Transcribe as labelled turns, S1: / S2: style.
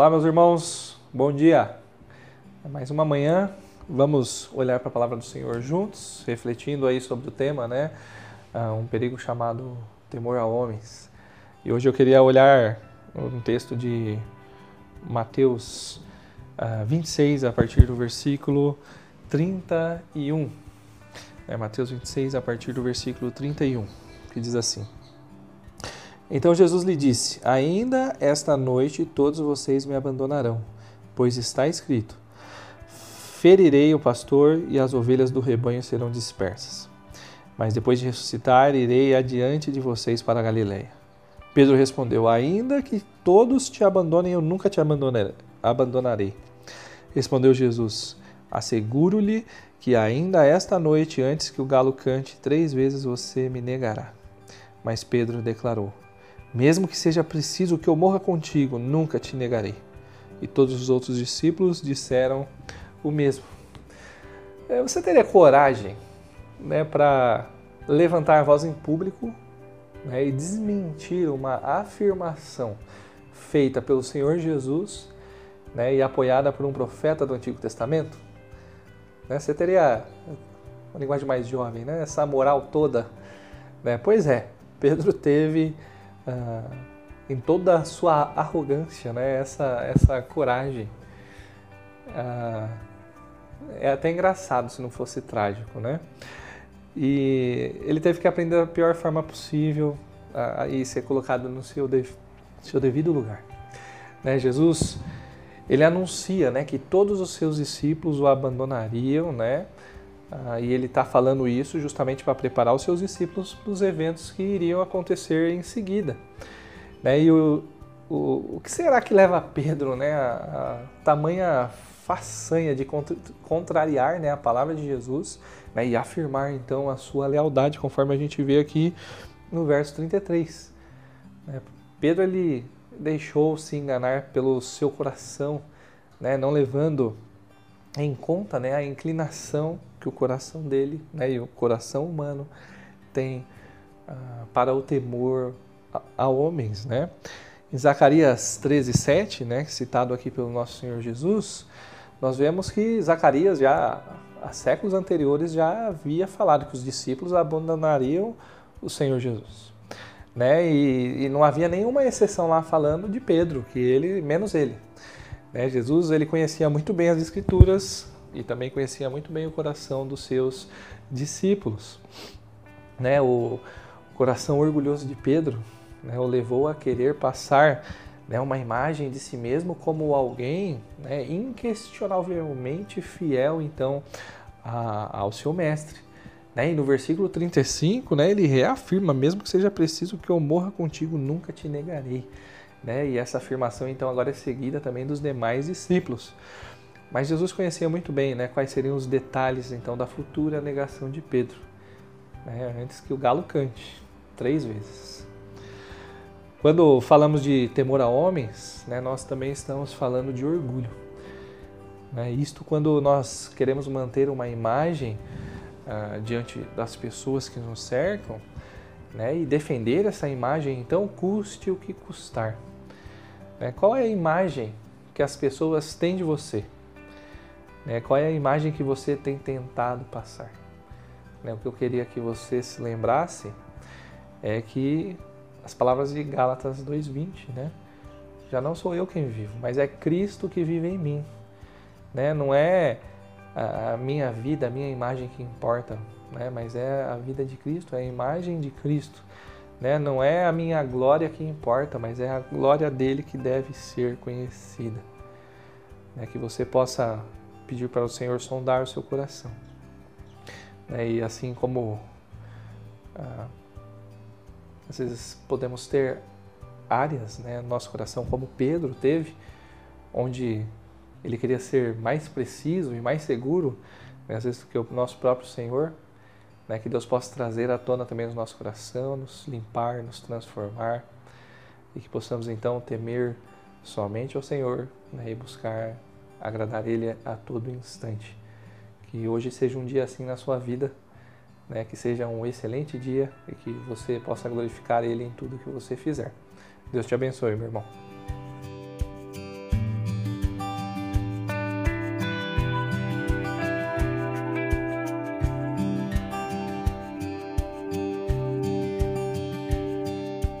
S1: Olá, meus irmãos, bom dia. É mais uma manhã, vamos olhar para a palavra do Senhor juntos, refletindo aí sobre o tema, né? Ah, um perigo chamado temor a homens. E hoje eu queria olhar um texto de Mateus 26, ah, a partir do versículo 31. É Mateus 26, a partir do versículo 31, que diz assim. Então Jesus lhe disse: Ainda esta noite todos vocês me abandonarão, pois está escrito: Ferirei o pastor e as ovelhas do rebanho serão dispersas. Mas depois de ressuscitar, irei adiante de vocês para a Galiléia. Pedro respondeu: Ainda que todos te abandonem, eu nunca te abandonarei. Respondeu Jesus: Asseguro-lhe que ainda esta noite, antes que o galo cante, três vezes você me negará. Mas Pedro declarou: mesmo que seja preciso que eu morra contigo, nunca te negarei. E todos os outros discípulos disseram o mesmo. É, você teria coragem né, para levantar a voz em público né, e desmentir uma afirmação feita pelo Senhor Jesus né, e apoiada por um profeta do Antigo Testamento? Né, você teria uma linguagem mais jovem, né, essa moral toda? Né? Pois é, Pedro teve uh, em toda a sua arrogância, né? essa, essa coragem. Uh, é até engraçado se não fosse trágico, né? E ele teve que aprender da pior forma possível uh, e ser colocado no seu, de, seu devido lugar. Né? Jesus, ele anuncia né, que todos os seus discípulos o abandonariam, né? Ah, e ele está falando isso justamente para preparar os seus discípulos para os eventos que iriam acontecer em seguida. Né? E o, o, o que será que leva Pedro né, a, a tamanha façanha de contrariar né, a palavra de Jesus né, e afirmar então a sua lealdade, conforme a gente vê aqui no verso 33. Né? Pedro ele deixou se enganar pelo seu coração, né, não levando em conta né, a inclinação que o coração dele né, e o coração humano tem uh, para o temor a, a, homens. Né? Em Zacarias 13, 7, né, citado aqui pelo nosso Senhor Jesus, nós vemos que Zacarias já há séculos anteriores já havia falado que os discípulos abandonariam o Senhor Jesus. Né? E, e não havia nenhuma exceção lá falando de Pedro, que ele, menos ele. Né? Jesus ele conhecia muito bem as Escrituras e também conhecia muito bem o coração dos seus discípulos. Né? O, coração orgulhoso de Pedro né, o levou a querer passar né, uma imagem de si mesmo como alguém né, inquestionavelmente fiel então a, ao seu mestre. Né? E no versículo 35, né, ele reafirma: mesmo que seja preciso que eu morra contigo, nunca te negarei. Né? E essa afirmação então agora é seguida também dos demais discípulos. Mas Jesus conhecia muito bem né, quais seriam os detalhes então da futura negação de Pedro, né, antes que o galo cante três vezes. Quando falamos de temor a homens, né, nós também estamos falando de orgulho. Né? Isto quando nós queremos manter uma imagem ah, diante das pessoas que nos cercam né, e defender essa imagem, então custe o que custar. Né? Qual é a imagem que as pessoas têm de você? Né? Qual é a imagem que você tem tentado passar? Né? O que eu queria que você se lembrasse é que as palavras de Gálatas 2:20, né? Já não sou eu quem vivo, mas é Cristo que vive em mim. Né? Não é a minha vida, a minha imagem que importa, né? mas é a vida de Cristo, é a imagem de Cristo. Né? Não é a minha glória que importa, mas é a glória dele que deve ser conhecida. Né? Que você possa pedir para o Senhor sondar o seu coração. Né? E assim como ah, às vezes podemos ter áreas né, no nosso coração, como Pedro teve, onde ele queria ser mais preciso e mais seguro, né, às vezes, do que o nosso próprio Senhor. Né, que Deus possa trazer à tona também no nosso coração, nos limpar, nos transformar e que possamos então temer somente ao Senhor né, e buscar agradar Ele a todo instante. Que hoje seja um dia assim na sua vida, né, que seja um excelente dia e que você possa glorificar Ele em tudo que você fizer. Deus te abençoe, meu irmão.